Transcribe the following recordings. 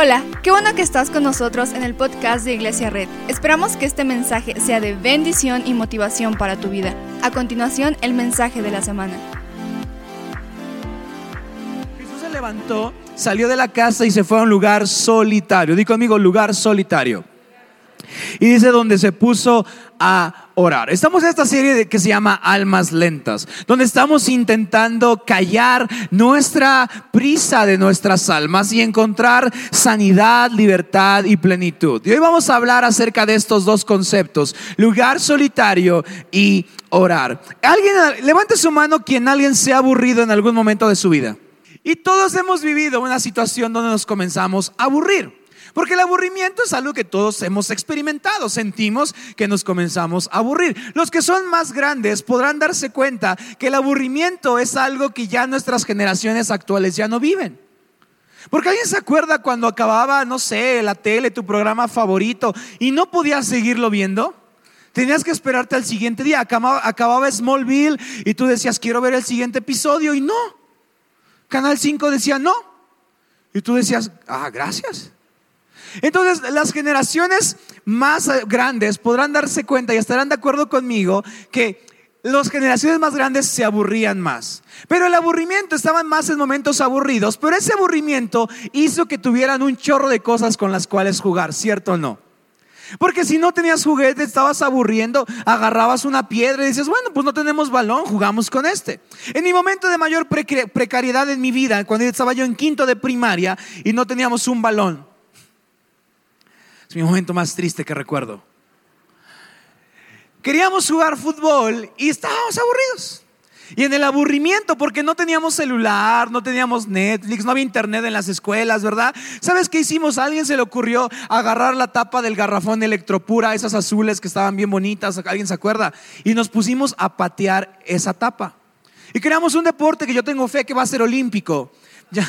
Hola, qué bueno que estás con nosotros en el podcast de Iglesia Red. Esperamos que este mensaje sea de bendición y motivación para tu vida. A continuación, el mensaje de la semana. Jesús se levantó, salió de la casa y se fue a un lugar solitario. Di conmigo, lugar solitario. Y dice donde se puso a orar. Estamos en esta serie que se llama Almas Lentas, donde estamos intentando callar nuestra prisa de nuestras almas y encontrar sanidad, libertad y plenitud. Y hoy vamos a hablar acerca de estos dos conceptos, lugar solitario y orar. Alguien, levante su mano quien alguien se ha aburrido en algún momento de su vida. Y todos hemos vivido una situación donde nos comenzamos a aburrir. Porque el aburrimiento es algo que todos hemos experimentado. Sentimos que nos comenzamos a aburrir. Los que son más grandes podrán darse cuenta que el aburrimiento es algo que ya nuestras generaciones actuales ya no viven. Porque alguien se acuerda cuando acababa, no sé, la tele, tu programa favorito, y no podías seguirlo viendo. Tenías que esperarte al siguiente día. Acababa, acababa Smallville y tú decías, quiero ver el siguiente episodio, y no. Canal 5 decía, no. Y tú decías, ah, gracias. Entonces, las generaciones más grandes podrán darse cuenta y estarán de acuerdo conmigo que las generaciones más grandes se aburrían más. Pero el aburrimiento estaban más en momentos aburridos, pero ese aburrimiento hizo que tuvieran un chorro de cosas con las cuales jugar, ¿cierto o no? Porque si no tenías juguete, estabas aburriendo, agarrabas una piedra y dices, bueno, pues no tenemos balón, jugamos con este. En mi momento de mayor precariedad en mi vida, cuando estaba yo en quinto de primaria y no teníamos un balón, es mi momento más triste que recuerdo. Queríamos jugar fútbol y estábamos aburridos. Y en el aburrimiento, porque no teníamos celular, no teníamos Netflix, no había internet en las escuelas, ¿verdad? ¿Sabes qué hicimos? A alguien se le ocurrió agarrar la tapa del garrafón de Electropura, esas azules que estaban bien bonitas, ¿alguien se acuerda? Y nos pusimos a patear esa tapa. Y creamos un deporte que yo tengo fe que va a ser olímpico. Ya.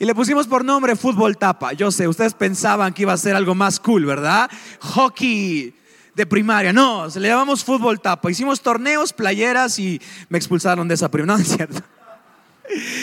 Y le pusimos por nombre fútbol tapa. Yo sé, ustedes pensaban que iba a ser algo más cool, ¿verdad? Hockey de primaria. No, le llamamos fútbol tapa. Hicimos torneos, playeras y me expulsaron de esa primaria. No, es cierto.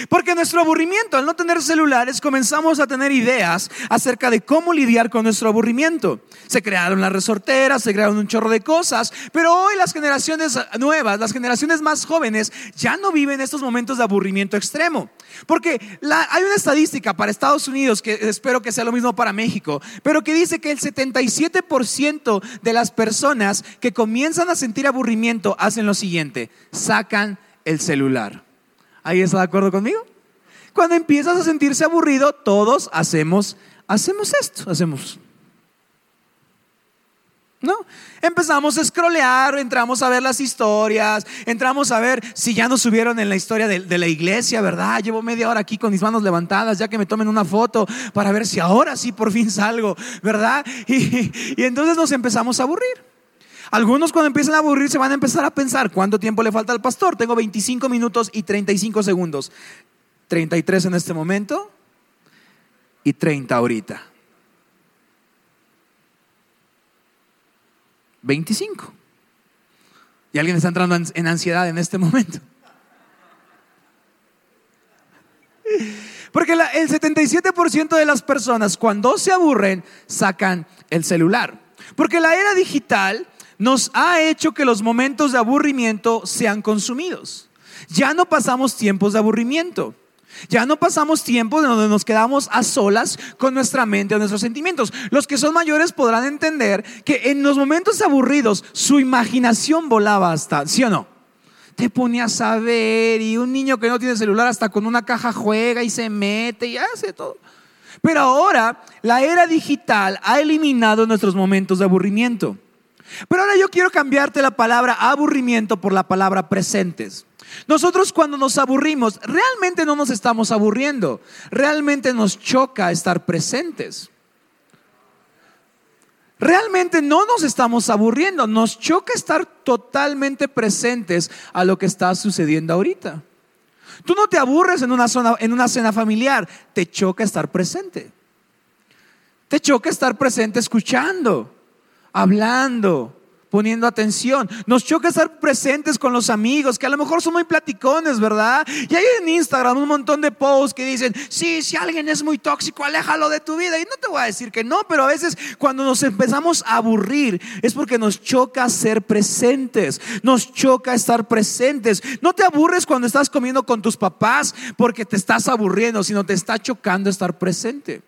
Porque nuestro aburrimiento, al no tener celulares, comenzamos a tener ideas acerca de cómo lidiar con nuestro aburrimiento. Se crearon las resorteras, se crearon un chorro de cosas, pero hoy las generaciones nuevas, las generaciones más jóvenes, ya no viven estos momentos de aburrimiento extremo. Porque hay una estadística para Estados Unidos, que espero que sea lo mismo para México, pero que dice que el 77% de las personas que comienzan a sentir aburrimiento hacen lo siguiente, sacan el celular. ¿Ahí está de acuerdo conmigo? Cuando empiezas a sentirse aburrido, todos hacemos, hacemos esto, hacemos. ¿No? Empezamos a scrollear, entramos a ver las historias, entramos a ver si ya nos subieron en la historia de, la iglesia, ¿verdad? Llevo media hora aquí con mis manos levantadas, ya que me tomen una foto para ver si ahora sí por fin salgo, ¿verdad? y entonces nos empezamos a aburrir. Algunos cuando empiezan a aburrir se van a empezar a pensar, ¿cuánto tiempo le falta al pastor? Tengo 25 minutos y 35 segundos. 33 en este momento y 30 ahorita. 25. Y alguien está entrando en ansiedad en este momento. Porque el 77% de las personas cuando se aburren sacan el celular. Porque la era digital nos ha hecho que los momentos de aburrimiento sean consumidos. Ya no pasamos tiempos de aburrimiento. Ya no pasamos tiempo donde nos quedamos a solas con nuestra mente o nuestros sentimientos. Los que son mayores podrán entender que en los momentos aburridos su imaginación volaba hasta, ¿sí o no? Te ponías a ver y un niño que no tiene celular hasta con una caja juega y se mete y hace todo. Pero ahora la era digital ha eliminado nuestros momentos de aburrimiento. Pero ahora yo quiero cambiarte la palabra aburrimiento por la palabra presentes. Nosotros cuando nos aburrimos, realmente no nos estamos aburriendo, realmente nos choca estar presentes. Realmente no nos estamos aburriendo, nos choca estar totalmente presentes a lo que está sucediendo ahorita. Tú no te aburres en una, zona, en una cena familiar, te choca estar presente. Te choca estar presente escuchando hablando, poniendo atención. Nos choca estar presentes con los amigos, que a lo mejor son muy platicones, ¿verdad? Y hay en Instagram un montón de posts que dicen, sí, si alguien es muy tóxico, aléjalo de tu vida. Y no te voy a decir que no, pero a veces cuando nos empezamos a aburrir es porque nos choca ser presentes, nos choca estar presentes. No te aburres cuando estás comiendo con tus papás porque te estás aburriendo, sino te está chocando estar presente.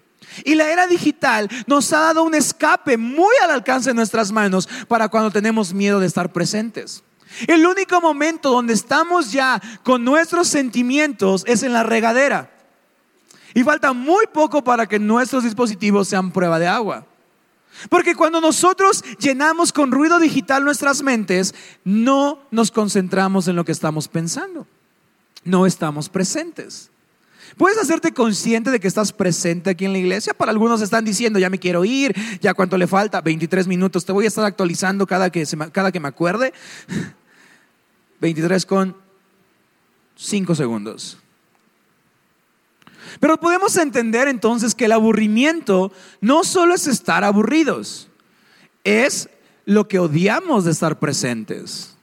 Y la era digital nos ha dado un escape muy al alcance de nuestras manos para cuando tenemos miedo de estar presentes. El único momento donde estamos ya con nuestros sentimientos es en la regadera. Y falta muy poco para que nuestros dispositivos sean prueba de agua. Porque cuando nosotros llenamos con ruido digital nuestras mentes, no nos concentramos en lo que estamos pensando. No estamos presentes. Puedes hacerte consciente de que estás presente aquí en la iglesia. Para algunos están diciendo, ya me quiero ir, ya cuánto le falta, 23 minutos. Te voy a estar actualizando cada que, cada que me acuerde. 23 con 5 segundos. Pero podemos entender entonces que el aburrimiento no solo es estar aburridos, es lo que odiamos de estar presentes.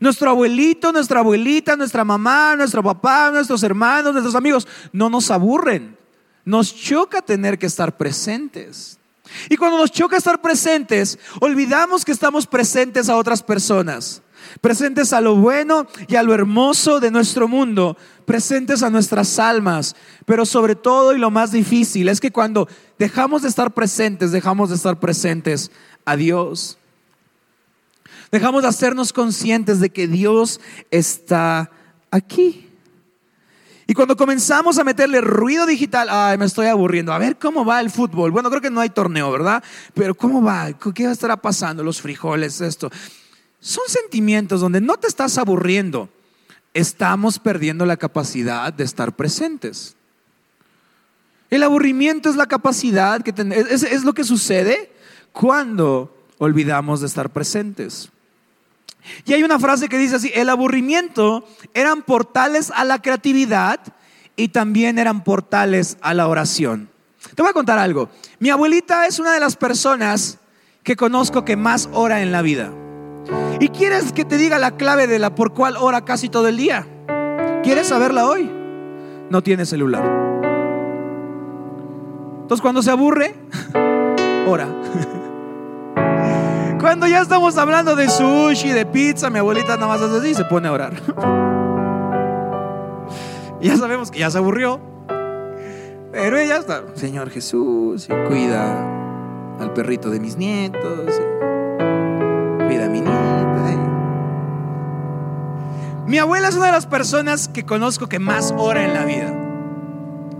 Nuestro abuelito, nuestra abuelita, nuestra mamá, nuestro papá, nuestros hermanos, nuestros amigos, no nos aburren. Nos choca tener que estar presentes. Y cuando nos choca estar presentes, olvidamos que estamos presentes a otras personas, presentes a lo bueno y a lo hermoso de nuestro mundo, presentes a nuestras almas. Pero sobre todo y lo más difícil es que cuando dejamos de estar presentes, dejamos de estar presentes a Dios. Dejamos de hacernos conscientes de que Dios está aquí. Y cuando comenzamos a meterle ruido digital, ay, me estoy aburriendo. A ver cómo va el fútbol. Bueno, creo que no hay torneo, ¿verdad? Pero ¿cómo va? ¿Qué estará pasando? Los frijoles, esto. Son sentimientos donde no te estás aburriendo. Estamos perdiendo la capacidad de estar presentes. El aburrimiento es la capacidad que es, es lo que sucede cuando olvidamos de estar presentes. Y hay una frase que dice así, el aburrimiento eran portales a la creatividad y también eran portales a la oración. Te voy a contar algo. Mi abuelita es una de las personas que conozco que más ora en la vida. ¿Y quieres que te diga la clave de la por cuál ora casi todo el día? ¿Quieres saberla hoy? No tiene celular. Entonces cuando se aburre, ora. Cuando ya estamos hablando de sushi, de pizza, mi abuelita nada más hace así y se pone a orar. ya sabemos que ya se aburrió. Pero ella está, Señor Jesús, cuida al perrito de mis nietos, cuida a mi nieta. Mi abuela es una de las personas que conozco que más ora en la vida.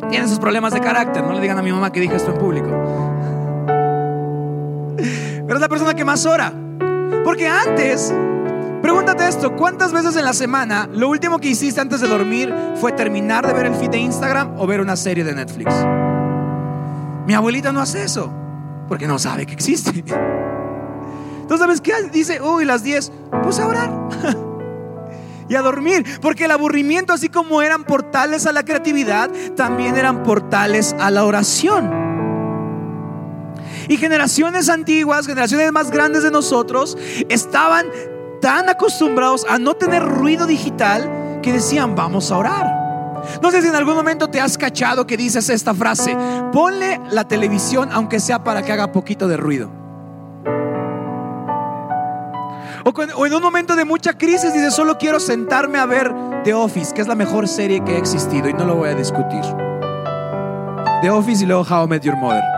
Tiene sus problemas de carácter, no le digan a mi mamá que dije esto en público pero es la persona que más ora. Porque antes, pregúntate esto, ¿cuántas veces en la semana lo último que hiciste antes de dormir fue terminar de ver el feed de Instagram o ver una serie de Netflix? Mi abuelita no hace eso, porque no sabe que existe. Entonces, ¿sabes qué? Dice, uy, las 10, pues a orar. y a dormir, porque el aburrimiento, así como eran portales a la creatividad, también eran portales a la oración. Y generaciones antiguas, generaciones más grandes de nosotros, estaban tan acostumbrados a no tener ruido digital que decían, vamos a orar. No sé si en algún momento te has cachado que dices esta frase, ponle la televisión aunque sea para que haga poquito de ruido. O, en un momento de mucha crisis dices, solo quiero sentarme a ver The Office, que es la mejor serie que ha existido y no lo voy a discutir. The Office y luego How I Met Your Mother.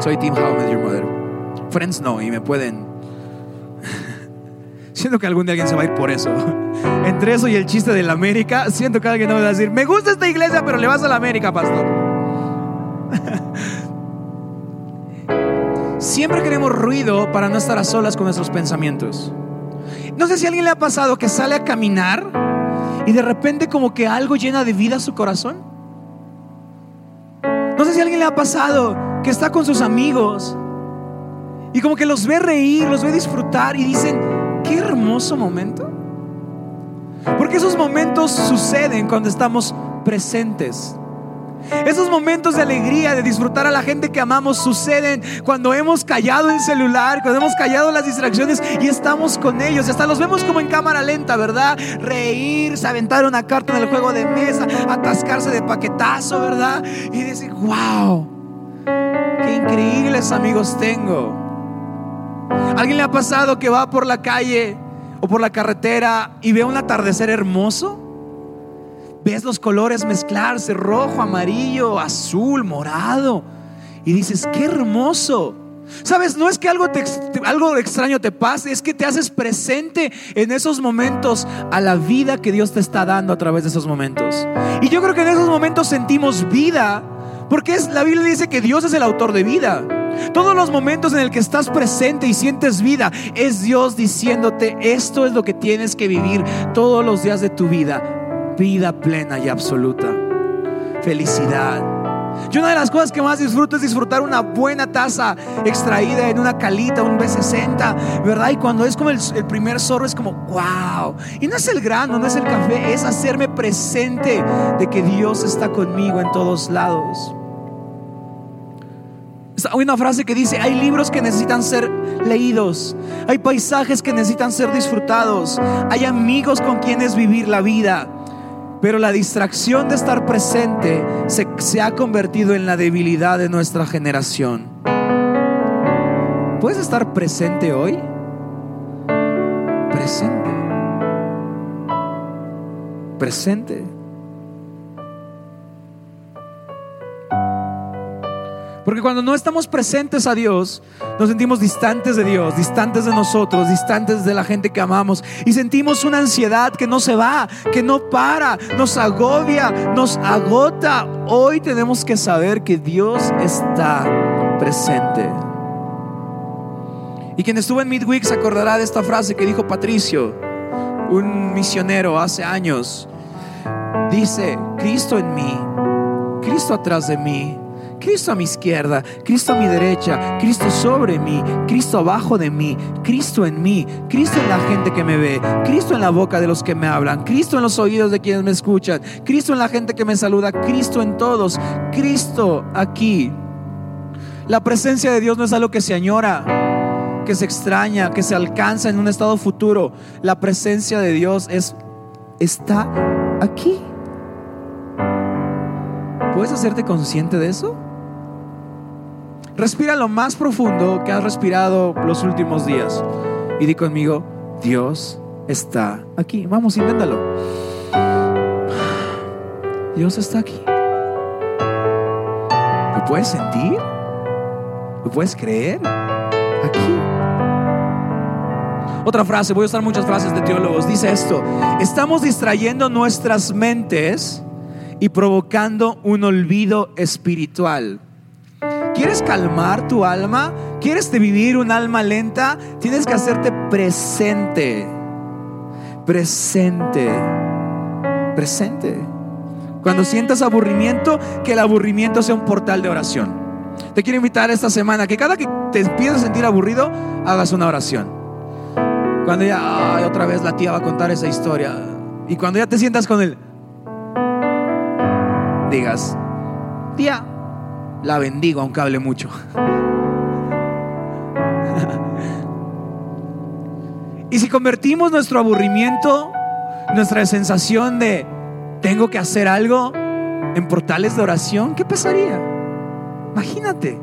Soy Team How Met Your Mother. Friends no, y me pueden. siento que algún día alguien se va a ir por eso. Entre eso y el chiste de la América, siento que alguien no va a decir, me gusta esta iglesia, pero le vas a la América, pastor. Siempre queremos ruido para no estar a solas con nuestros pensamientos. No sé si a alguien le ha pasado que sale a caminar y de repente como que algo llena de vida su corazón. No sé si a alguien le ha pasado que está con sus amigos y como que los ve reír, los ve disfrutar y dicen, qué hermoso momento. Porque esos momentos suceden cuando estamos presentes. Esos momentos de alegría, de disfrutar a la gente que amamos, suceden cuando hemos callado el celular, cuando hemos callado las distracciones y estamos con ellos. Hasta los vemos como en cámara lenta, ¿verdad? Reírse, aventar una carta en el juego de mesa, atascarse de paquetazo, ¿verdad? Y decir, wow, qué increíbles amigos tengo. ¿Alguien le ha pasado que va por la calle o por la carretera y ve un atardecer hermoso? ves los colores mezclarse, rojo, amarillo, azul, morado, y dices, qué hermoso. Sabes, no es que algo, algo extraño te pase, es que te haces presente en esos momentos a la vida que Dios te está dando a través de esos momentos. Y yo creo que en esos momentos sentimos vida, porque es, la Biblia dice que Dios es el autor de vida. Todos los momentos en el que estás presente y sientes vida, es Dios diciéndote, esto es lo que tienes que vivir todos los días de tu vida vida plena y absoluta. Felicidad. Y una de las cosas que más disfruto es disfrutar una buena taza extraída en una calita, un B60, ¿verdad? Y cuando es como el, el, primer zorro es como, wow. Y no es el grano, no es el café, es hacerme presente de que Dios está conmigo en todos lados. Hay una frase que dice, hay libros que necesitan ser leídos, hay paisajes que necesitan ser disfrutados, hay amigos con quienes vivir la vida. Pero la distracción de estar presente se, ha convertido en la debilidad de nuestra generación. ¿Puedes estar presente hoy? Presente. Presente. Cuando no estamos presentes a Dios, nos sentimos distantes de Dios, distantes de nosotros, distantes de la gente que amamos. Y sentimos una ansiedad que no se va, que no para, nos agobia, nos agota. Hoy tenemos que saber que Dios está presente. Y quien estuvo en Midweek se acordará de esta frase que dijo Patricio, un misionero hace años. Dice, Cristo en mí, Cristo atrás de mí, Cristo a mi izquierda, Cristo a mi derecha, Cristo sobre mí, Cristo abajo de mí, Cristo en mí, Cristo en la gente que me ve, Cristo en la boca de los que me hablan, Cristo en los oídos de quienes me escuchan, Cristo en la gente que me saluda, Cristo en todos, Cristo aquí. La presencia de Dios no es algo que se añora, que se extraña, que se alcanza en un estado futuro. La presencia de Dios es está aquí. ¿Puedes hacerte consciente de eso? Respira lo más profundo que has respirado los últimos días. Y di conmigo, Dios está aquí. Vamos, inténtalo. Dios está aquí. ¿Lo puedes sentir? ¿Lo puedes creer? Aquí. Otra frase, voy a usar muchas frases de teólogos. Dice esto, estamos distrayendo nuestras mentes y provocando un olvido espiritual. ¿Quieres calmar tu alma? ¿Quieres vivir un alma lenta? Tienes que hacerte presente. Presente. Presente. Cuando sientas aburrimiento, que el aburrimiento sea un portal de oración. Te quiero invitar esta semana que cada que te empieces a sentir aburrido, hagas una oración. Cuando ya, otra vez la tía va a contar esa historia. Y cuando ya te sientas con él, digas, tía, la bendigo aunque hable mucho. y si convertimos nuestro aburrimiento, nuestra sensación de tengo que hacer algo en portales de oración, ¿qué pasaría? Imagínate.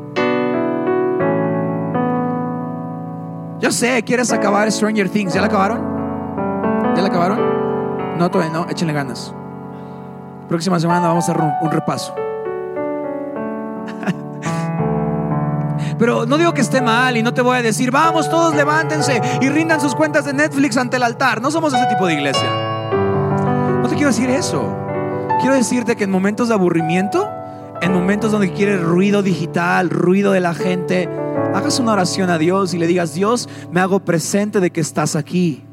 Yo sé, quieres acabar Stranger Things. ¿Ya la acabaron? ¿Ya la acabaron? No, todavía no. Échenle ganas. Próxima semana vamos a hacer un repaso. Pero no digo que esté mal y no te voy a decir, vamos, todos levántense y rindan sus cuentas de Netflix ante el altar. No somos ese tipo de iglesia. No te quiero decir eso. Quiero decirte que en momentos de aburrimiento, en momentos donde quieres ruido digital, ruido de la gente, hagas una oración a Dios y le digas, Dios, me hago presente de que estás aquí.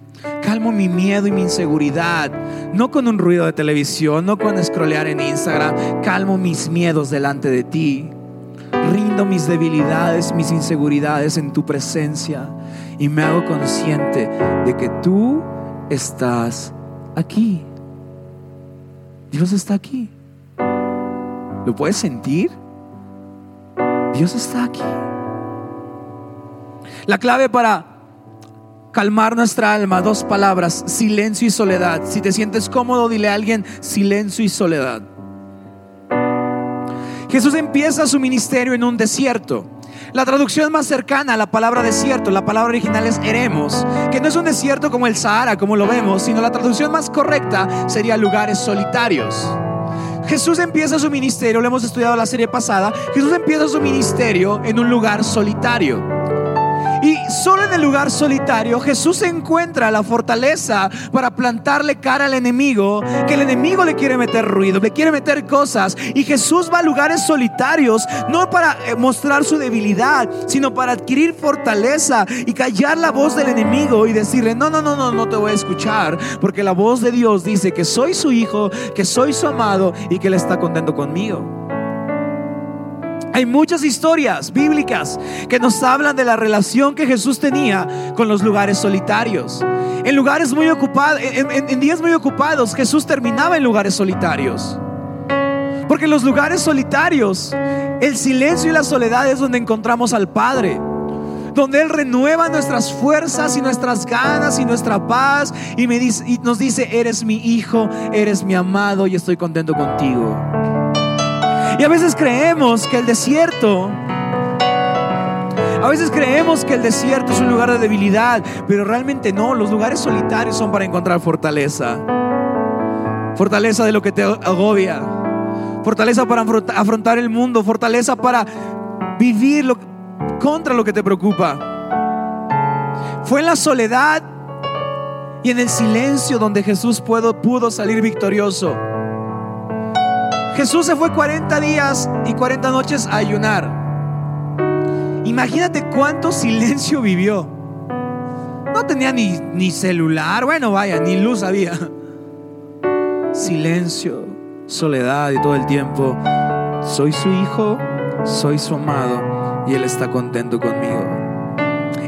Calmo mi miedo y mi inseguridad, no con un ruido de televisión, no con scrollear en Instagram, calmo mis miedos delante de ti. Rindo mis debilidades, mis inseguridades en tu presencia y me hago consciente de que tú estás aquí. Dios está aquí. ¿Lo puedes sentir? Dios está aquí. La clave para calmar nuestra alma, dos palabras, silencio y soledad. Si te sientes cómodo, dile a alguien silencio y soledad. Jesús empieza su ministerio en un desierto. La traducción más cercana a la palabra desierto, la palabra original es eremos, que no es un desierto como el Sahara, como lo vemos, sino la traducción más correcta sería lugares solitarios. Jesús empieza su ministerio, lo hemos estudiado la serie pasada, Jesús empieza su ministerio en un lugar solitario. Solo en el lugar solitario Jesús encuentra la fortaleza para plantarle cara al enemigo, que el enemigo le quiere meter ruido, le quiere meter cosas. Y Jesús va a lugares solitarios, no para eh, mostrar su debilidad, sino para adquirir fortaleza y callar la voz del enemigo y decirle, no, no, no, no, no te voy a escuchar, porque la voz de Dios dice que soy su hijo, que soy su amado y que Él está contento conmigo. Hay muchas historias bíblicas que nos hablan de la relación que Jesús tenía con los lugares solitarios. En lugares muy ocupados, en, días muy ocupados, Jesús terminaba en lugares solitarios. Porque en los lugares solitarios, el silencio y la soledad es donde encontramos al Padre donde Él renueva nuestras fuerzas y nuestras ganas y nuestra paz y nos dice, eres mi hijo, eres mi amado y estoy contento contigo. Y a veces creemos que el desierto, a veces creemos que el desierto es un lugar de debilidad, pero realmente no, los lugares solitarios son para encontrar fortaleza. Fortaleza de lo que te agobia, fortaleza para afrontar el mundo, fortaleza para vivir contra lo que te preocupa. Fue en la soledad y en el silencio donde Jesús pudo, pudo salir victorioso. Jesús se fue 40 días y 40 noches a ayunar. Imagínate cuánto silencio vivió. No tenía ni, ni celular, bueno, vaya, ni luz había. Silencio, soledad y todo el tiempo. Soy su hijo, soy su amado y Él está contento conmigo.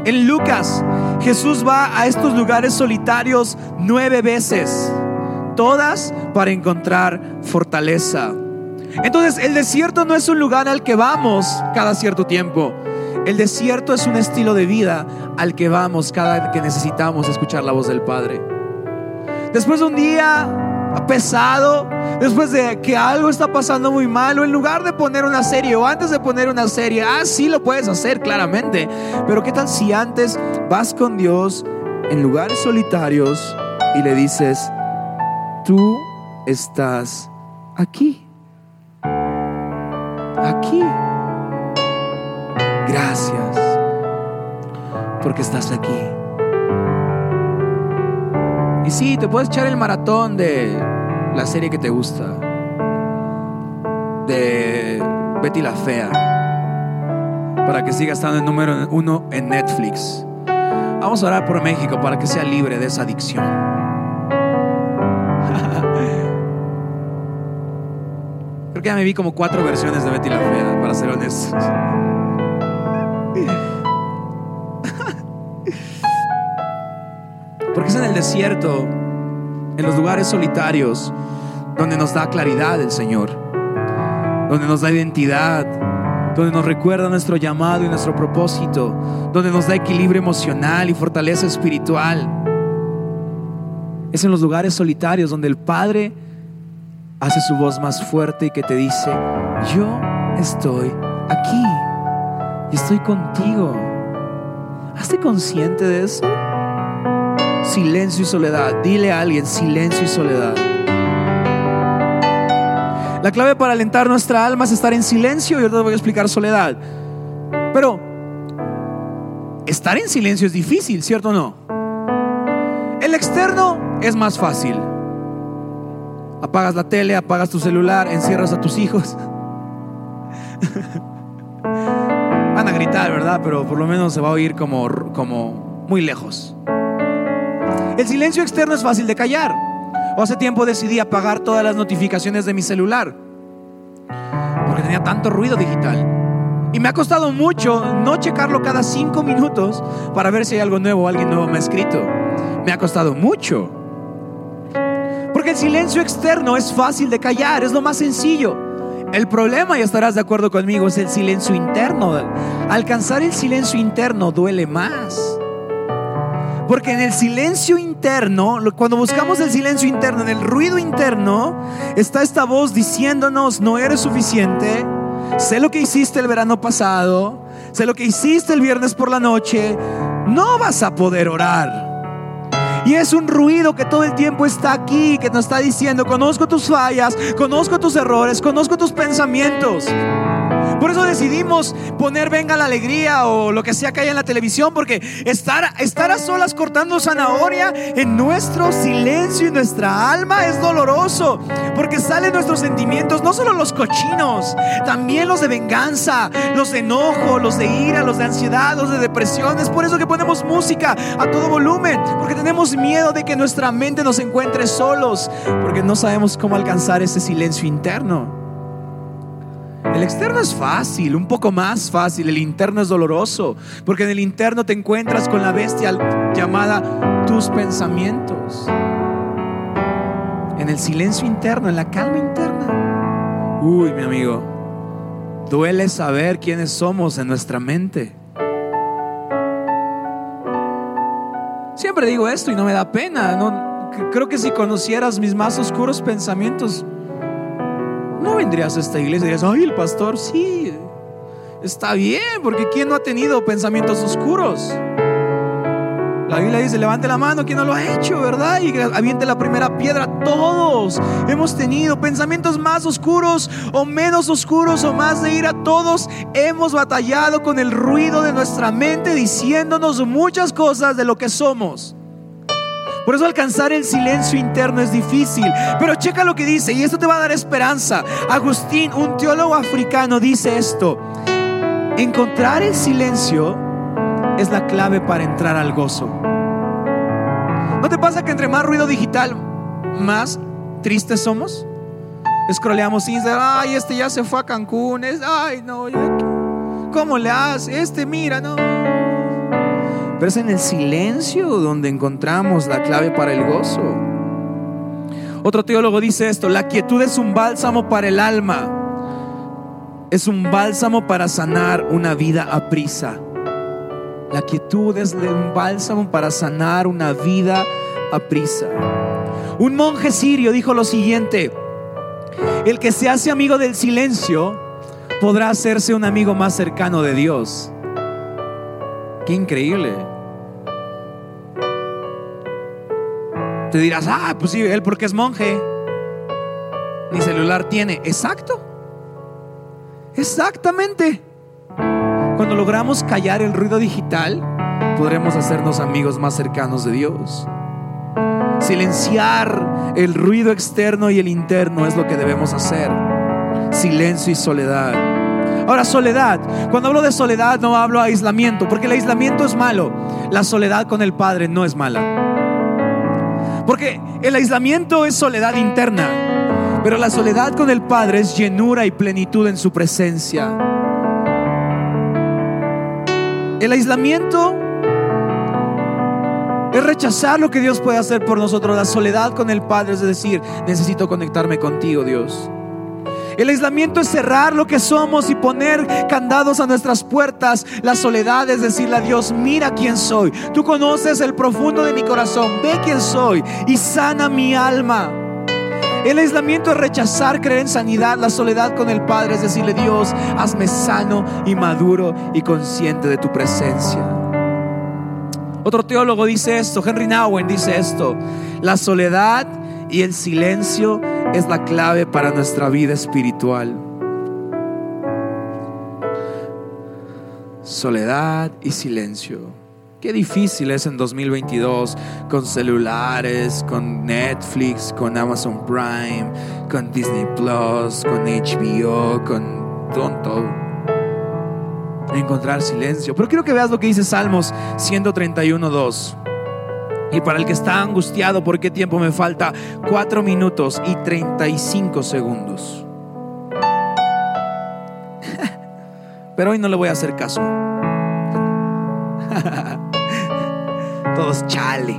En Lucas, Jesús va a estos lugares solitarios nueve veces todas para encontrar fortaleza. Entonces, el desierto no es un lugar al que vamos cada cierto tiempo. El desierto es un estilo de vida al que vamos cada que necesitamos escuchar la voz del Padre. Después de un día pesado, después de que algo está pasando muy mal, o en lugar de poner una serie o antes de poner una serie, ah, sí lo puedes hacer claramente, pero ¿qué tal si antes vas con Dios en lugares solitarios y le dices, tú estás aquí. Aquí. Gracias porque estás aquí. Y sí, te puedes echar el maratón de la serie que te gusta. De Betty la Fea. Para que siga estando en número uno en Netflix. Vamos a orar por México para que sea libre de esa adicción. Creo que ya me vi como cuatro versiones de Betty la Fea, para ser honestos. Porque es en el desierto, en los lugares solitarios, donde nos da claridad el Señor, donde nos da identidad, donde nos recuerda nuestro llamado y nuestro propósito, donde nos da equilibrio emocional y fortaleza espiritual. Es en los lugares solitarios donde el Padre hace su voz más fuerte y que te dice, yo estoy aquí y estoy contigo. Hazte consciente de eso. Silencio y soledad. Dile a alguien, silencio y soledad. La clave para alentar nuestra alma es estar en silencio y ahora te voy a explicar soledad. Pero estar en silencio es difícil, ¿cierto o no? El externo es más fácil. Apagas la tele, apagas tu celular, encierras a tus hijos. Van a gritar, ¿verdad? Pero por lo menos se va a oír como, como muy lejos. El silencio externo es fácil de callar. O hace tiempo decidí apagar todas las notificaciones de mi celular. Porque tenía tanto ruido digital. Y me ha costado mucho no checarlo cada cinco minutos para ver si hay algo nuevo, alguien nuevo me ha escrito. Me ha costado mucho. Porque el silencio externo es fácil de callar, es lo más sencillo. El problema, y estarás de acuerdo conmigo, es el silencio interno. Alcanzar el silencio interno duele más. Porque en el silencio interno, cuando buscamos el silencio interno, en el ruido interno, está esta voz diciéndonos, no eres suficiente, sé lo que hiciste el verano pasado, sé lo que hiciste el viernes por la noche, no vas a poder orar. Y es un ruido que todo el tiempo está aquí, que nos está diciendo, conozco tus fallas, conozco tus errores, conozco tus pensamientos. Por eso decidimos poner Venga la Alegría o lo que sea que haya en la televisión, porque estar, estar a solas cortando zanahoria en nuestro silencio y nuestra alma es doloroso, porque salen nuestros sentimientos, no solo los cochinos, también los de venganza, los de enojo, los de ira, los de ansiedad, los de depresión. Es por eso que ponemos música a todo volumen, porque tenemos miedo de que nuestra mente nos encuentre solos, porque no sabemos cómo alcanzar ese silencio interno. El externo es fácil, un poco más fácil. El interno es doloroso, porque en el interno te encuentras con la bestia llamada tus pensamientos. En el silencio interno, en la calma interna. Uy, mi amigo, duele saber quiénes somos en nuestra mente. Siempre digo esto y no me da pena. No, creo que si conocieras mis más oscuros pensamientos, no vendrías a esta iglesia y dirías, ay, el pastor, sí, está bien, porque ¿quién no ha tenido pensamientos oscuros? La Biblia dice, levante la mano, ¿quién no lo ha hecho, verdad? Y aviente la primera piedra. Todos hemos tenido pensamientos más oscuros o menos oscuros o más de ira. Todos hemos batallado con el ruido de nuestra mente diciéndonos muchas cosas de lo que somos. Por eso alcanzar el silencio interno es difícil. Pero checa lo que dice y esto te va a dar esperanza. Agustín, un teólogo africano, dice esto. Encontrar el silencio es la clave para entrar al gozo. ¿No te pasa que entre más ruido digital, más tristes somos? Escroleamos Instagram, ay, este ya se fue a Cancún, ay, no, ¿cómo le hace? Este, mira, no. Pero es en el silencio donde encontramos la clave para el gozo. Otro teólogo dice esto, la quietud es un bálsamo para el alma. Es un bálsamo para sanar una vida a prisa. La quietud es un bálsamo para sanar una vida a prisa. Un monje sirio dijo lo siguiente, el que se hace amigo del silencio podrá hacerse un amigo más cercano de Dios. Qué increíble. Te dirás, ah, pues sí, él porque es monje. Ni celular tiene. Exacto. Exactamente. Cuando logramos callar el ruido digital, podremos hacernos amigos más cercanos de Dios. Silenciar el ruido externo y el interno es lo que debemos hacer. Silencio y soledad. Ahora, soledad. Cuando hablo de soledad no hablo de aislamiento, porque el aislamiento es malo. La soledad con el Padre no es mala. Porque el aislamiento es soledad interna, pero la soledad con el Padre es llenura y plenitud en su presencia. El aislamiento es rechazar lo que Dios puede hacer por nosotros. La soledad con el Padre es decir, necesito conectarme contigo, Dios. El aislamiento es cerrar lo que somos y poner candados a nuestras puertas. La soledad es decirle a Dios, mira quién soy. Tú conoces el profundo de mi corazón, ve quién soy y sana mi alma. El aislamiento es rechazar creer en sanidad. La soledad con el Padre es decirle, Dios, hazme sano y maduro y consciente de tu presencia. Otro teólogo dice esto, Henry Nowen dice esto, la soledad y el silencio es la clave para nuestra vida espiritual. Soledad y silencio. Qué difícil es en 2022 con celulares, con Netflix, con Amazon Prime, con Disney Plus, con HBO, con tonto. Encontrar silencio. Pero quiero que veas lo que dice Salmos 131.2. Y para el que está angustiado, ¿por qué tiempo me falta? Cuatro minutos y 35 segundos. Pero hoy no le voy a hacer caso. Todos chale.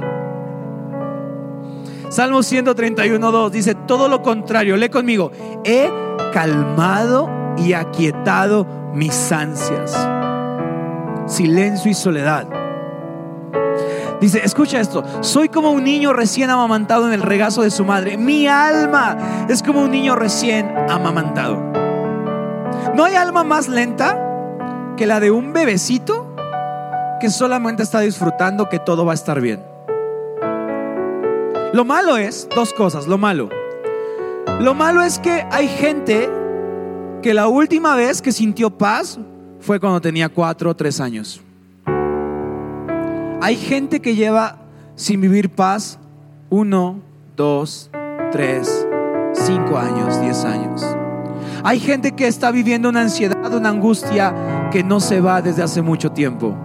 Salmo 131, 2 dice todo lo contrario. Lee conmigo. He calmado y aquietado mis ansias. Silencio y soledad. Dice, escucha esto, soy como un niño recién amamantado en el regazo de su madre. Mi alma es como un niño recién amamantado. No hay alma más lenta que la de un bebecito que solamente está disfrutando que todo va a estar bien. Lo malo es, dos cosas, lo malo. Lo malo es que hay gente que la última vez que sintió paz fue cuando tenía cuatro o tres años. Hay gente que lleva sin vivir paz uno, dos, tres, cinco años, diez años. Hay gente que está viviendo una ansiedad, una angustia que no se va desde hace mucho tiempo.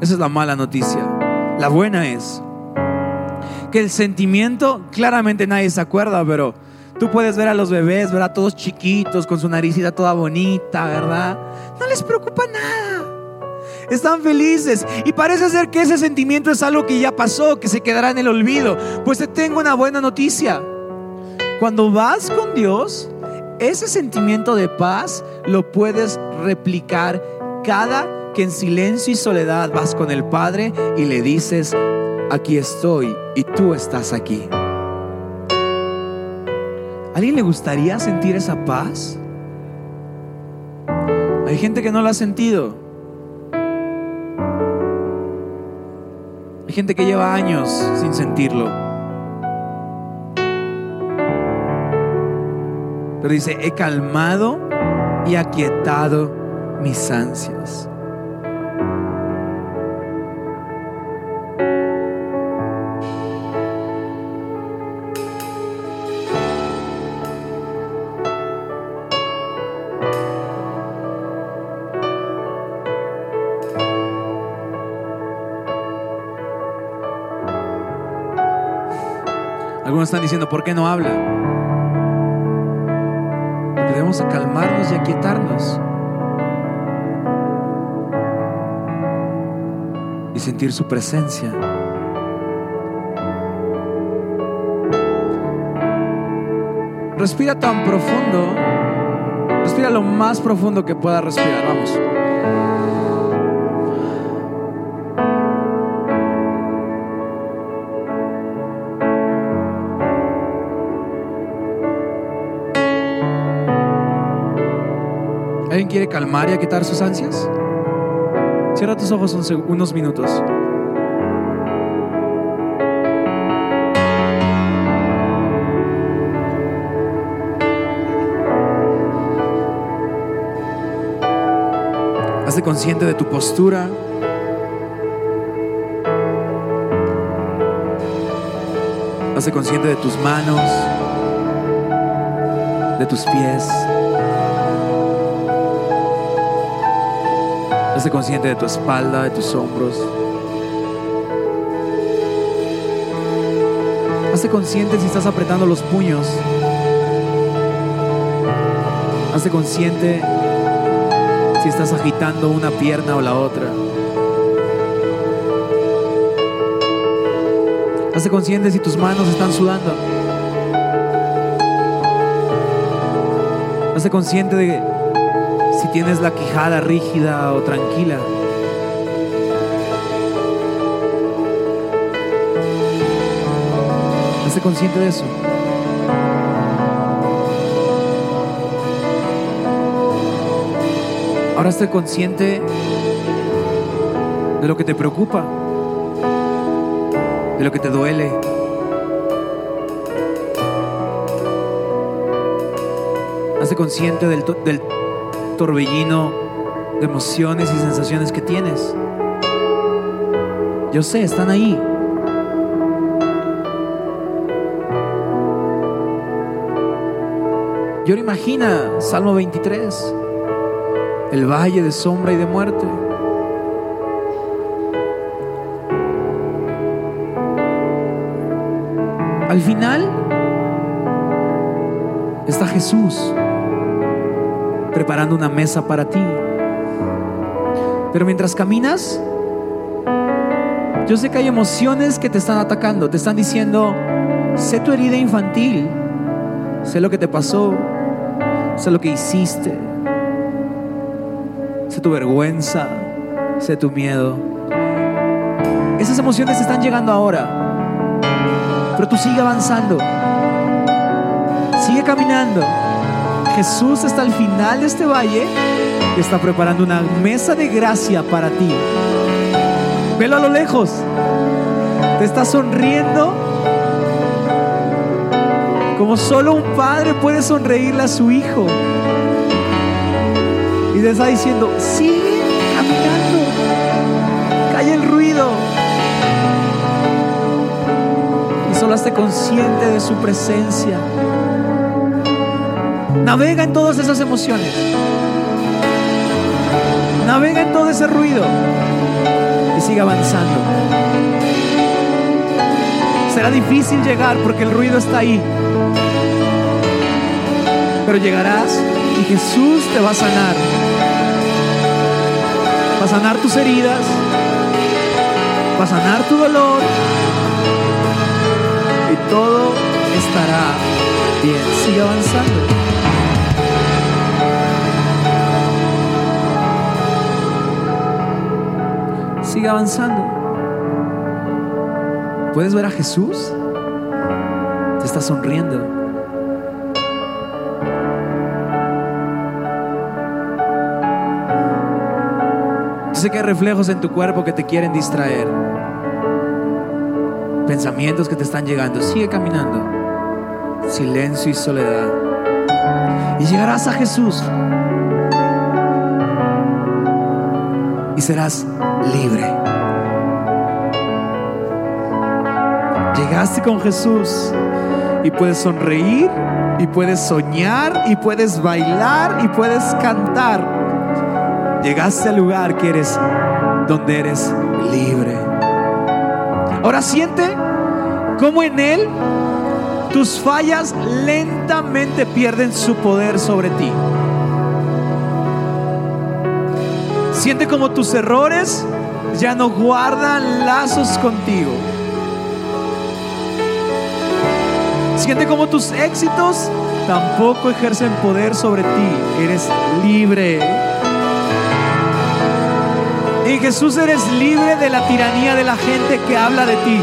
Esa es la mala noticia. La buena es que el sentimiento, claramente nadie se acuerda, pero tú puedes ver a los bebés, ver a todos chiquitos con su naricita toda bonita, ¿verdad? No les preocupa nada. Están felices y parece ser que ese sentimiento es algo que ya pasó, que se quedará en el olvido. Pues te tengo una buena noticia. Cuando vas con Dios, ese sentimiento de paz lo puedes replicar cada que en silencio y soledad vas con el Padre y le dices, aquí estoy y tú estás aquí. ¿A alguien le gustaría sentir esa paz? Hay gente que no la ha sentido. Gente que lleva años sin sentirlo. Pero dice, he calmado y aquietado mis ansias. Están diciendo, ¿por qué no habla? debemos calmarnos y aquietarnos. Y sentir su presencia. Respira tan profundo. Respira lo más profundo que pueda respirar. Vamos. ¿Alguien quiere calmar y quitar sus ansias? Cierra tus ojos unos minutos. Hazte consciente de tu postura. Hazte consciente de tus manos, de tus pies. Hazte consciente de tu espalda, de tus hombros. Hazte consciente si estás apretando los puños. Hazte consciente si estás agitando una pierna o la otra. Hazte consciente si tus manos están sudando. Hazte consciente de si tienes la quijada rígida o tranquila. Hazte consciente de eso. Ahora estoy consciente de lo que te preocupa, de lo que te duele. Hazte consciente del, del torbellino de emociones y sensaciones que tienes. Yo sé, están ahí. Y ahora imagina Salmo 23, el valle de sombra y de muerte. Al final está Jesús preparando una mesa para ti. Pero mientras caminas, yo sé que hay emociones que te están atacando, te están diciendo, sé tu herida infantil, sé lo que te pasó, sé lo que hiciste, sé tu vergüenza, sé tu miedo. Esas emociones están llegando ahora, pero tú sigue avanzando, sigue caminando. Jesús está al final de este valle y está preparando una mesa de gracia para ti. Velo a lo lejos. Te está sonriendo como solo un padre puede sonreírle a su hijo. Y te está diciendo, sigue caminando. Calla el ruido. Y solo esté consciente de su presencia. Navega en todas esas emociones. Navega en todo ese ruido. Y sigue avanzando. Será difícil llegar porque el ruido está ahí. Pero llegarás y Jesús te va a sanar. Va a sanar tus heridas. Va a sanar tu dolor. Y todo estará bien. Sigue avanzando. Sigue avanzando. ¿Puedes ver a Jesús? Te está sonriendo. Yo sé que hay reflejos en tu cuerpo que te quieren distraer. Pensamientos que te están llegando. Sigue caminando. Silencio y soledad. Y llegarás a Jesús. Y serás libre. Llegaste con Jesús y puedes sonreír y puedes soñar y puedes bailar y puedes cantar. Llegaste al lugar que eres donde eres libre. Ahora siente cómo en Él tus fallas lentamente pierden su poder sobre ti. Siente como tus errores ya no guardan lazos contigo. Siente como tus éxitos tampoco ejercen poder sobre ti. Eres libre. En Jesús eres libre de la tiranía de la gente que habla de ti.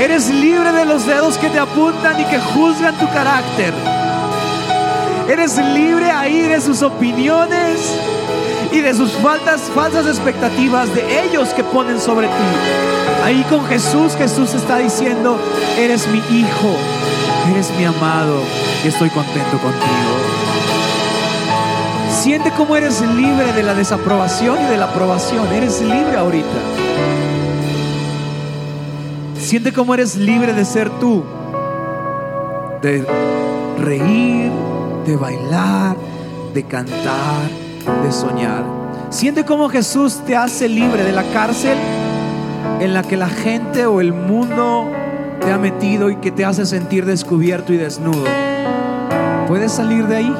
Eres libre de los dedos que te apuntan y que juzgan tu carácter. Eres libre ahí de sus opiniones y de sus faltas, falsas expectativas de ellos que ponen sobre ti. Ahí con Jesús, Jesús está diciendo, eres mi hijo, eres mi amado y estoy contento contigo. Siente cómo eres libre de la desaprobación y de la aprobación. Eres libre ahorita. Siente cómo eres libre de ser tú. De reír, de bailar, de cantar, de soñar. Siente cómo Jesús te hace libre de la cárcel en la que la gente o el mundo te ha metido y que te hace sentir descubierto y desnudo. ¿Puedes salir de ahí?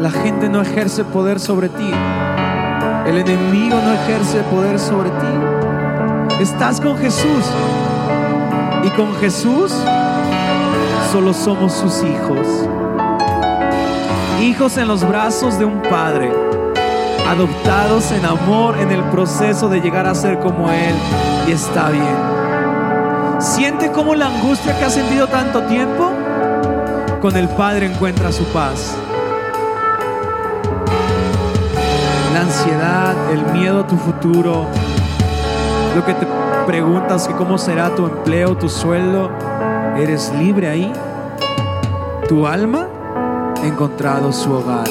La gente no ejerce poder sobre ti. El enemigo no ejerce poder sobre ti. Estás con Jesús. Y con Jesús solo somos sus hijos. Hijos en los brazos de un padre. Adoptados en amor en el proceso de llegar a ser como Él. Y está bien. Siente como la angustia que ha sentido tanto tiempo. Con el Padre encuentra su paz. La ansiedad, el miedo a tu futuro, lo que te preguntas que cómo será tu empleo, tu sueldo, eres libre ahí. Tu alma encontrado su hogar.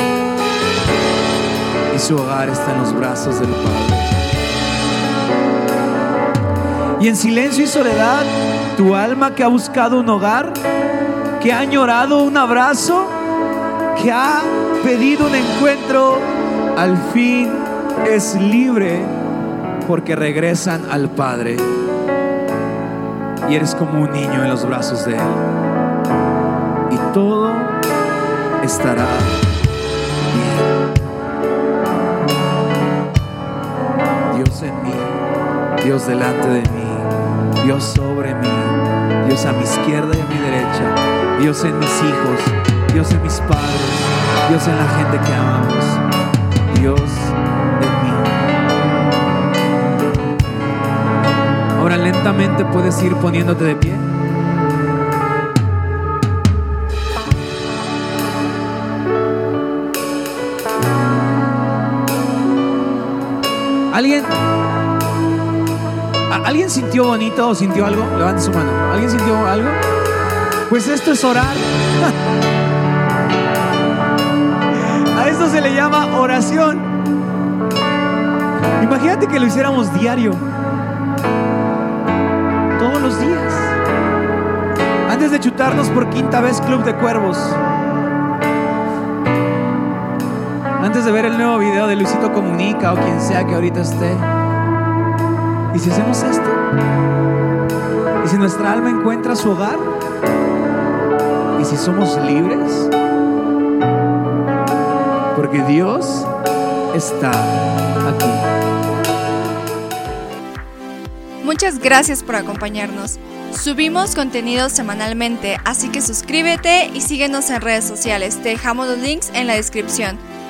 Y su hogar está en los brazos del Padre. Y en silencio y soledad, tu alma que ha buscado un hogar, que ha añorado un abrazo, que ha pedido un encuentro, al fin es libre porque regresan al Padre. Y eres como un niño en los brazos de Él. Y todo estará bien. Dios en mí, Dios delante de mí, Dios sobre mí, Dios a mi izquierda y a mi derecha, Dios en mis hijos, Dios en mis padres, Dios en la gente que amamos, Dios. Ahora lentamente puedes ir poniéndote de pie. ¿Alguien? ¿Alguien sintió bonito o sintió algo? Levante su mano. ¿Alguien sintió algo? Pues esto es orar. A esto se le llama oración. Imagínate que lo hiciéramos diario. Todos los días. Antes de chutarnos por quinta vez Club de Cuervos. Antes de ver el nuevo video de Luisito Comunica o quien sea que ahorita esté. ¿Y si hacemos esto? ¿Y si nuestra alma encuentra su hogar? ¿Y si somos libres? Porque Dios está aquí. Muchas gracias por acompañarnos. Subimos contenido semanalmente, así que suscríbete y síguenos en redes sociales. Te dejamos los links en la descripción.